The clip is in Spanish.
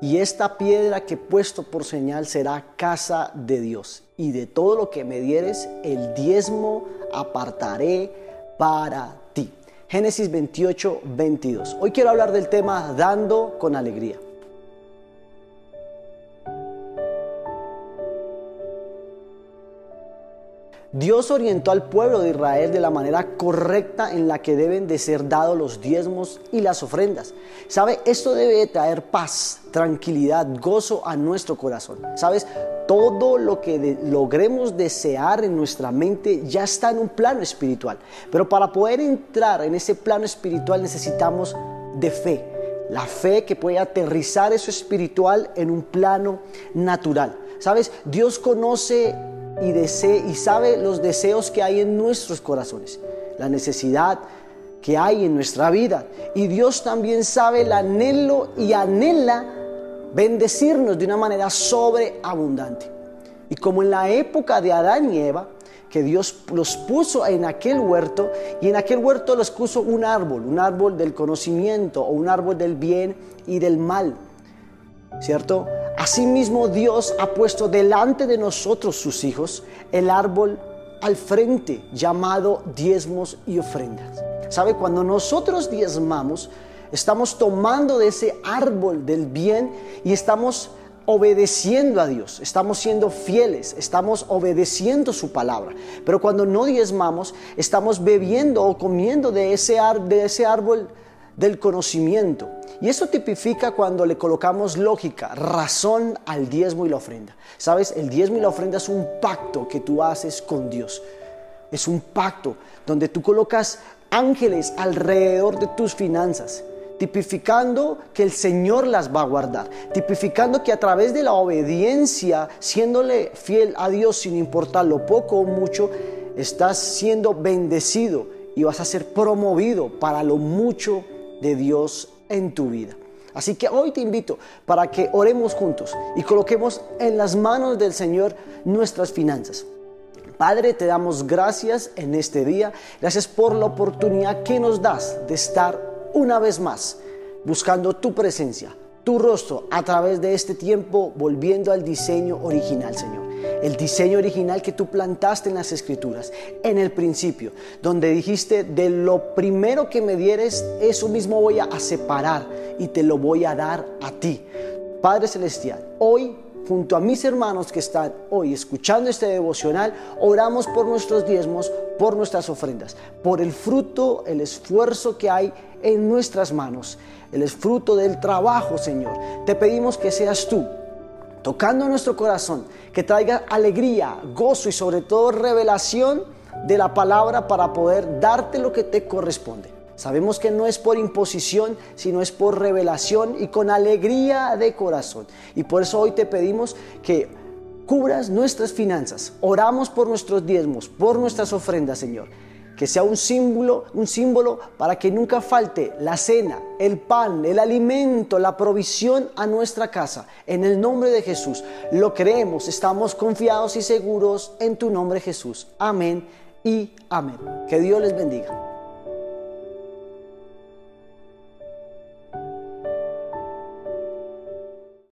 Y esta piedra que he puesto por señal será casa de Dios. Y de todo lo que me dieres, el diezmo apartaré para ti. Génesis 28, 22. Hoy quiero hablar del tema dando con alegría. Dios orientó al pueblo de Israel de la manera correcta en la que deben de ser dados los diezmos y las ofrendas. ¿Sabe? Esto debe traer paz, tranquilidad, gozo a nuestro corazón. ¿Sabes? Todo lo que logremos desear en nuestra mente ya está en un plano espiritual. Pero para poder entrar en ese plano espiritual necesitamos de fe. La fe que puede aterrizar eso espiritual en un plano natural. ¿Sabes? Dios conoce y, desee, y sabe los deseos que hay en nuestros corazones, la necesidad que hay en nuestra vida. Y Dios también sabe el anhelo y anhela bendecirnos de una manera sobreabundante. Y como en la época de Adán y Eva, que Dios los puso en aquel huerto y en aquel huerto los puso un árbol, un árbol del conocimiento o un árbol del bien y del mal. ¿Cierto? Asimismo Dios ha puesto delante de nosotros, sus hijos, el árbol al frente llamado diezmos y ofrendas. ¿Sabe? Cuando nosotros diezmamos, estamos tomando de ese árbol del bien y estamos obedeciendo a Dios, estamos siendo fieles, estamos obedeciendo su palabra. Pero cuando no diezmamos, estamos bebiendo o comiendo de ese, de ese árbol del conocimiento. Y eso tipifica cuando le colocamos lógica, razón al diezmo y la ofrenda. Sabes, el diezmo y la ofrenda es un pacto que tú haces con Dios. Es un pacto donde tú colocas ángeles alrededor de tus finanzas, tipificando que el Señor las va a guardar, tipificando que a través de la obediencia, siéndole fiel a Dios sin importar lo poco o mucho, estás siendo bendecido y vas a ser promovido para lo mucho de Dios en tu vida. Así que hoy te invito para que oremos juntos y coloquemos en las manos del Señor nuestras finanzas. Padre, te damos gracias en este día. Gracias por la oportunidad que nos das de estar una vez más buscando tu presencia, tu rostro a través de este tiempo, volviendo al diseño original, Señor el diseño original que tú plantaste en las escrituras, en el principio, donde dijiste, de lo primero que me dieres, eso mismo voy a separar y te lo voy a dar a ti. Padre Celestial, hoy junto a mis hermanos que están hoy escuchando este devocional, oramos por nuestros diezmos, por nuestras ofrendas, por el fruto, el esfuerzo que hay en nuestras manos, el fruto del trabajo, Señor. Te pedimos que seas tú tocando nuestro corazón, que traiga alegría, gozo y sobre todo revelación de la palabra para poder darte lo que te corresponde. Sabemos que no es por imposición, sino es por revelación y con alegría de corazón. Y por eso hoy te pedimos que cubras nuestras finanzas. Oramos por nuestros diezmos, por nuestras ofrendas, Señor que sea un símbolo, un símbolo para que nunca falte la cena, el pan, el alimento, la provisión a nuestra casa. En el nombre de Jesús lo creemos, estamos confiados y seguros en tu nombre Jesús. Amén y amén. Que Dios les bendiga.